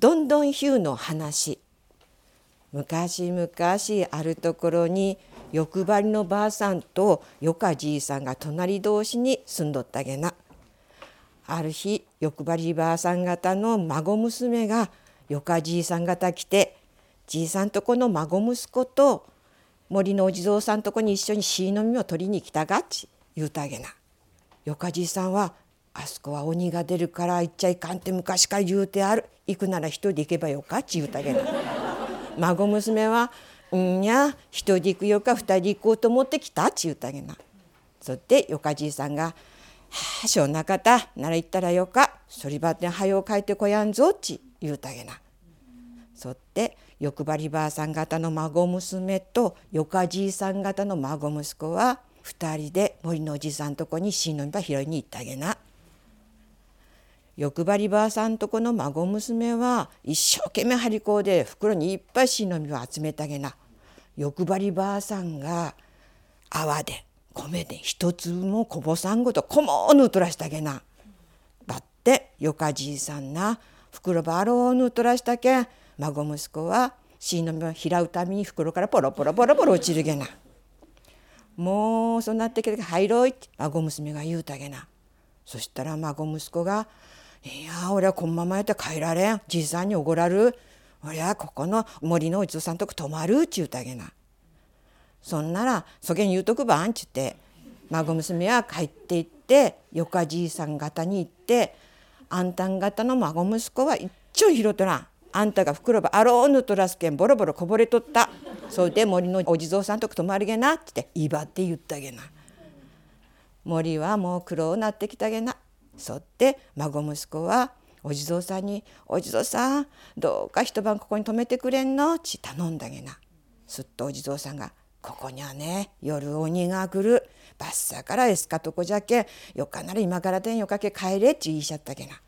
どんどんヒューの話昔々あるところに欲張りのばあさんとよかじいさんが隣同士に住んどったげな。ある日欲張りばあさん方の孫娘がよかじいさん方来てじいさんとこの孫息子と森のお地蔵さんとこに一緒にしのみを取りに来たがっち言うたげな。よかじいさんはあそこは鬼が出るから行っちゃいかんって昔から言うてある行くなら一人で行けばよかっち言うたげな。孫娘は「うんや一人で行くよか二人で行こうと思ってきた」っち言うたげな。そってよかじいさんが「はあしょうなかたなら行ったらよかそりばってはよう帰ってこやんぞ」っち言うたげな。そって欲張りばあさん方の孫娘とよかじいさん方の孫息子は二人で森のおじさんとこにしのびば拾いに行ったげな。欲張りばあさんとこの孫娘は一生懸命張り子で袋にいっぱいしのみを集めたげな。欲張りばあさんが泡で米で一粒もこぼさんごとこもぬとらしたげな。ばってよかじいさんな袋ばろうぬとらしたけん孫息子はしのみを拾うために袋からポロポロポロポロ落ちるげな。もうそうなってきて入ろいって孫娘が言うたげな。そしたら孫息子が「いや俺はこのままやったら帰られん。じいさんにおごらる。俺はここの森のおじさんとこ泊まる」っち言うたげな。そんならそげん言うとくばんっちって孫娘は帰って行ってよかじいさん方に行ってあんたん方の孫息子は一丁拾っとらんあんたが袋ばあろうぬとらすけんボロボロこぼれとった。そうで森のお地蔵さんとこ泊まるげなって威張って言ったげな。森はもう苦労なってきたげな。そって孫息子はお地蔵さんに「お地蔵さんどうか一晩ここに泊めてくれんの?」ち頼んだげなすっとお地蔵さんが「ここにはね夜鬼が来るバッサからエスカとこじゃけよっかなら今からでんよかけ帰れ」ち言いしゃったげな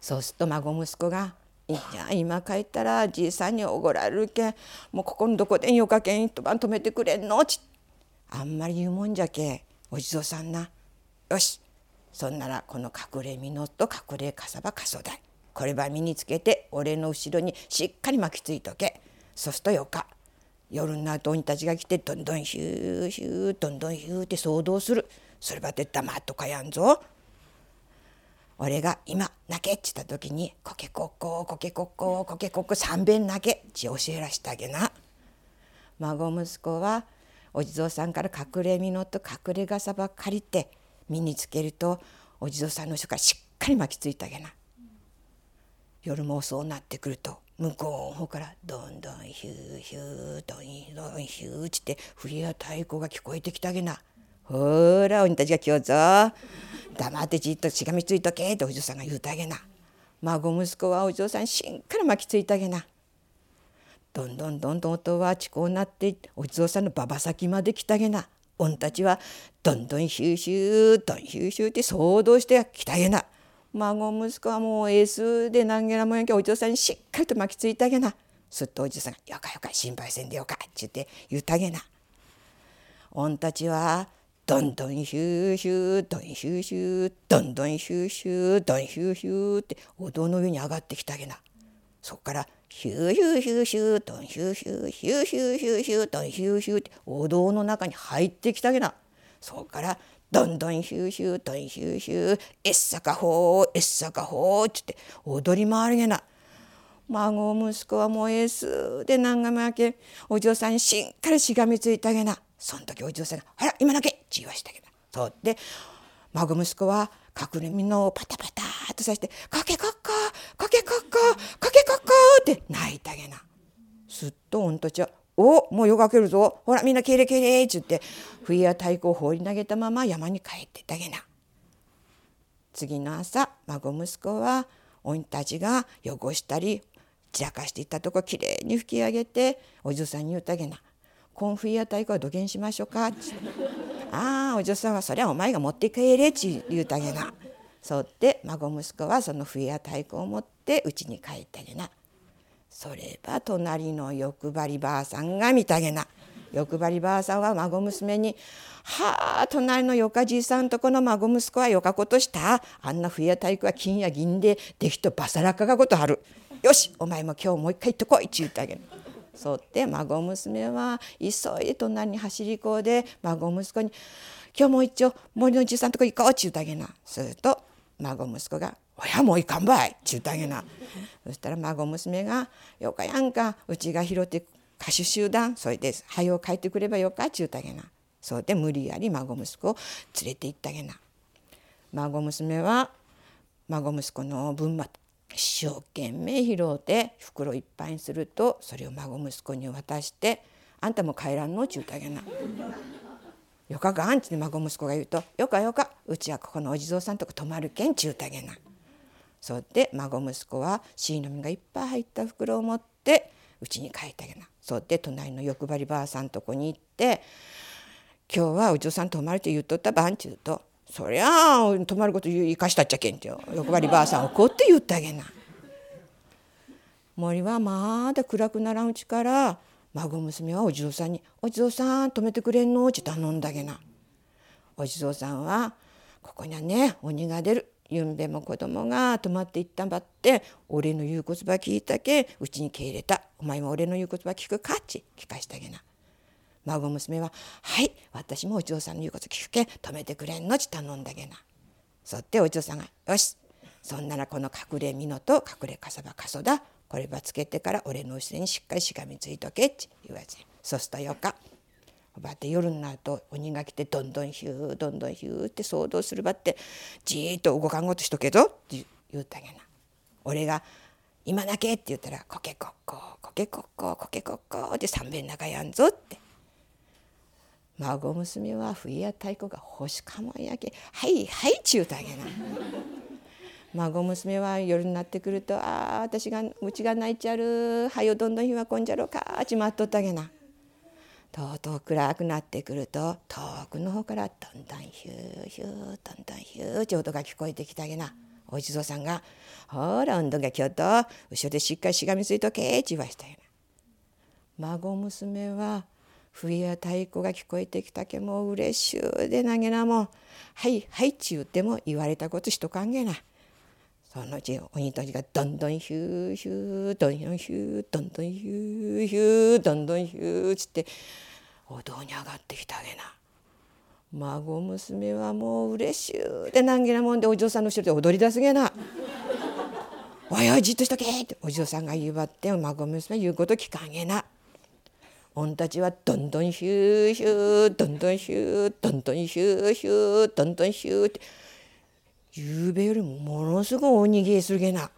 そうすると孫息子が「いや今帰ったらじいさんにおごられるけんもうここのどこでんよかけん一晩泊めてくれんの?」ちあんまり言うもんじゃけお地蔵さんなよしそんならこの隠れみのと隠れかさばかそだい。これば身につけて俺の後ろにしっかり巻きついとけ。そうすとよか。夜になると鬼たちが来てどんどんヒューヒューどんどんヒューって騒動する。そればって黙っとかやんぞ。俺が今泣けっちった時にコケコッココケコッココケコッコ三遍泣け。っち教えらしてあげな。孫息子はお地蔵さんから隠れみのと隠れ傘ば借りて身につけるとお地蔵さんの人からしっかり巻きついてあげな。夜もそうなってくると向こうの方からどんどんヒューヒューどんどんヒューって笛や太鼓が聞こえてきたげな。ほら鬼たちが来ようぞ。黙ってじっとしがみついとけってお嬢さんが言うたげな。孫息子はお嬢さんしんから巻きついたげな。どんどんどんどん音はちこうなってお地蔵さんのばば先まで来たげな。御たちはどんどんヒューシューどんヒューシューって騒動してきたげな。孫息子はもうエースで何げなもんやけお嬢さんにしっかりと巻きついたげな。すっとお嬢さんが「よかよか心配せんでよか」っちゅって言うたげな御たちはどんどんヒューヒューどんヒューヒューどんどんヒューヒューどんヒューヒューってお堂の上に上がってきたげな。そこからヒューヒューヒューヒューどんヒューヒューヒューヒューヒューヒューどんヒューヒューってお堂の中に入ってきたげなそこからどんどんヒューヒューどんヒューヒューえっさかほうえっさかほうっつって踊り回るげな孫息子はもうええすで何がもやけお嬢さんにしんからしがみついてあげなその時お嬢さんが「あら今だけ!」って言わしてあげなそうで孫息子は隠れみのをパタパタっとさして「かけこっこかけこっこかけこっこ」って泣いてあげな。すっと御たちは「おもうよかけるぞ。ほらみんなけれけれ」っつって冬や太鼓を放り投げたまま山に帰ってたげな。次の朝孫息子はおんたちが汚したり散らかしていったとこきれいに拭き上げてお嬢さんに言うたげな「コンフィや太鼓はどげんしましょうか」っつって「ああお嬢さんはそりゃお前が持って帰れ」っち言うたげな。そうって孫息子はその笛や太鼓を持って家に帰ったげな。それば隣の欲張りばあさんが見たげな。欲張りばあさんは孫娘に「はあ隣のよかじいさんとこの孫息子はよかことした。あんな笛や太鼓は金や銀でできとバサラカがことある」よしお前も今日もう一回行ってこい」って言ってあげる。そうって孫娘は急いで隣に走りこうで孫息子に「今日もう一丁森のじいさんとこ行こう」って言ってあげな。すると孫息子が「おやもう行かんばい」って言ってあげなそしたら孫娘が「よかやんかうちが拾って歌手集団それで「はよ帰ってくればよか」って言ってあげなそうで無理やり孫息子を連れて行ってあげな孫娘は孫息子の分まで一生懸命拾うて袋いっぱいにするとそれを孫息子に渡して「あんたも帰らんの?」って言うてあげな。よかがんって孫息子が言うと「よかよかうちはここのお地蔵さんとこ泊まるけん」ちゅうてあげな。そうで孫息子はしいのみがいっぱい入った袋を持ってうちに帰ってあげな。そうで隣の欲張りばあさんとこに行って「今日はお嬢さん泊まると言っとったばん」ちゅうとそりゃあ泊まること生かしたっちゃけんってよ欲張りばあさん怒って言ってあげな。森はまだ暗くならんうちから孫娘はお地蔵さんに「お地蔵さん止めてくれんの?」って頼んだげな。お地蔵さんは「ここにはね鬼が出る。ゆんべも子供が泊まっていったんばって俺の言うことば聞いたけうちに帰れたお前も俺の言うことば聞くか?」って聞かしてあげな。孫娘は「はい私もお嬢さんの言うこと聞くけ止めてくれんの」ち頼んだげな。そってお嬢さんが「よしそんならこの隠れ美濃と隠れかさばかそだこればつけてから俺の後ろにしっかりしがみついとけ」って言われてそうするとよか。ばって夜になると鬼が来てどんどんヒューどんどんヒューって騒動するばってじーっと動かんごとしとけぞって言うたげな。俺が今だけって言ったら「コケコッココケコッココケコッコ」って三遍中やんぞって孫娘は冬や太鼓が欲しかもんやけはいはいちゅうたげな孫娘は夜になってくると「ああ私がうちが泣いちゃる。はよどんどん日はこんじゃろうか」ちまっとったげなとうとう暗くなってくると遠くの方からどんどんヒューヒューどんどんヒューって音が聞こえてきたげな。お地蔵さんが「ほら運動が今日と後ろでしっかりしがみついとけ」ち言わしたげな。孫娘は笛や太鼓が聞こえてきたけもう嬉しゅうでなげなもん「はいはい」ち言っても言われたことしとかんげな。そのうち鬼たちがどんどんヒューヒューどんどんヒューどんどんヒューヒューどんどんヒューつってお堂に上がってきたげな。孫娘はもう嬉しゅうで難儀なもんでお嬢さんの後ろで踊り出すげな。おいおいじっとしとけってお嬢さんが言うばって孫娘言うこと聞かんげな。御たちはどんどんヒューヒューどんどんヒューどんどんヒューヒューどんどんヒューってゆうべよりもものすごいおにぎりするげな。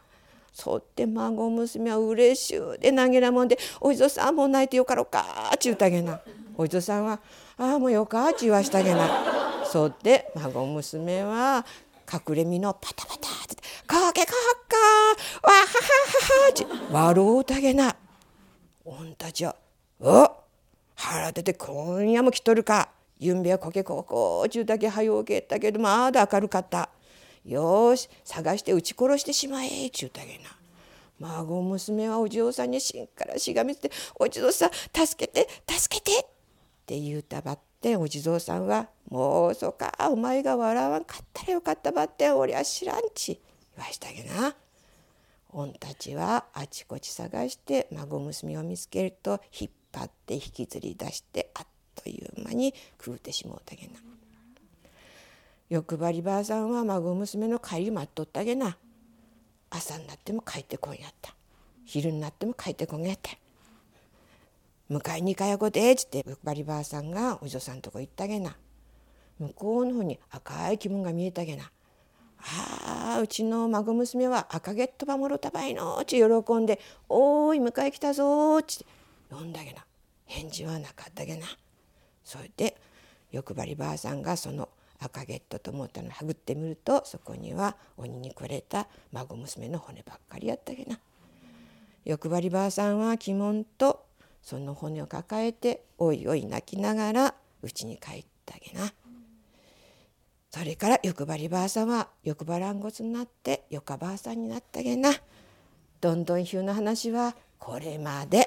そって孫娘は嬉しゅうで投げなもんで「おいぞさんもう泣いてよかろか」っち言うたげな。おいぞさんは「ああもうよか」っち言わしたげな。そって孫娘は隠れ身のパタパタって「かけかっかわはははは」って笑うたげな。おんたちはお腹立てて今夜も来とるか。ゆんべはこけここちゅうだけはようけったけどまだ明るかった。よし探して撃ち殺してしまえちゅうたげな。孫娘はお嬢さんにしんからしがみつて「お地蔵さん助けて助けて!」って言うたばってお地蔵さんは「もうそかお前が笑わんかったらよかったばっておりゃ知らんち」言わしたげな。御たちはあちこち探して孫娘を見つけると引っ張って引きずり出してあっという間に食うてしもうたげな。欲張りばあさんは孫娘の帰り待っとったげな。朝になっても帰ってこんやった。昼になっても帰ってこんやった。迎えに行かやこでっつって欲張りばあさんがお嬢さんとこ行ったげな。向こうの方に赤い気分が見えたげな。ああうちの孫娘は赤ゲットばもろたばいの」ち喜んで「おーい迎え来たぞ」ち呼んだげな返事はなかったげなそれで欲張りばあさんがその赤ゲットと思ったのをはぐってみるとそこには鬼にくれた孫娘の骨ばっかりやったげな欲張りばあさんは鬼門とその骨を抱えておいおい泣きながら家に帰ったげな。それから欲張りばあさんは欲張らんごつになってよかばあさんになったげな。どんどんひゅうの話はこれまで。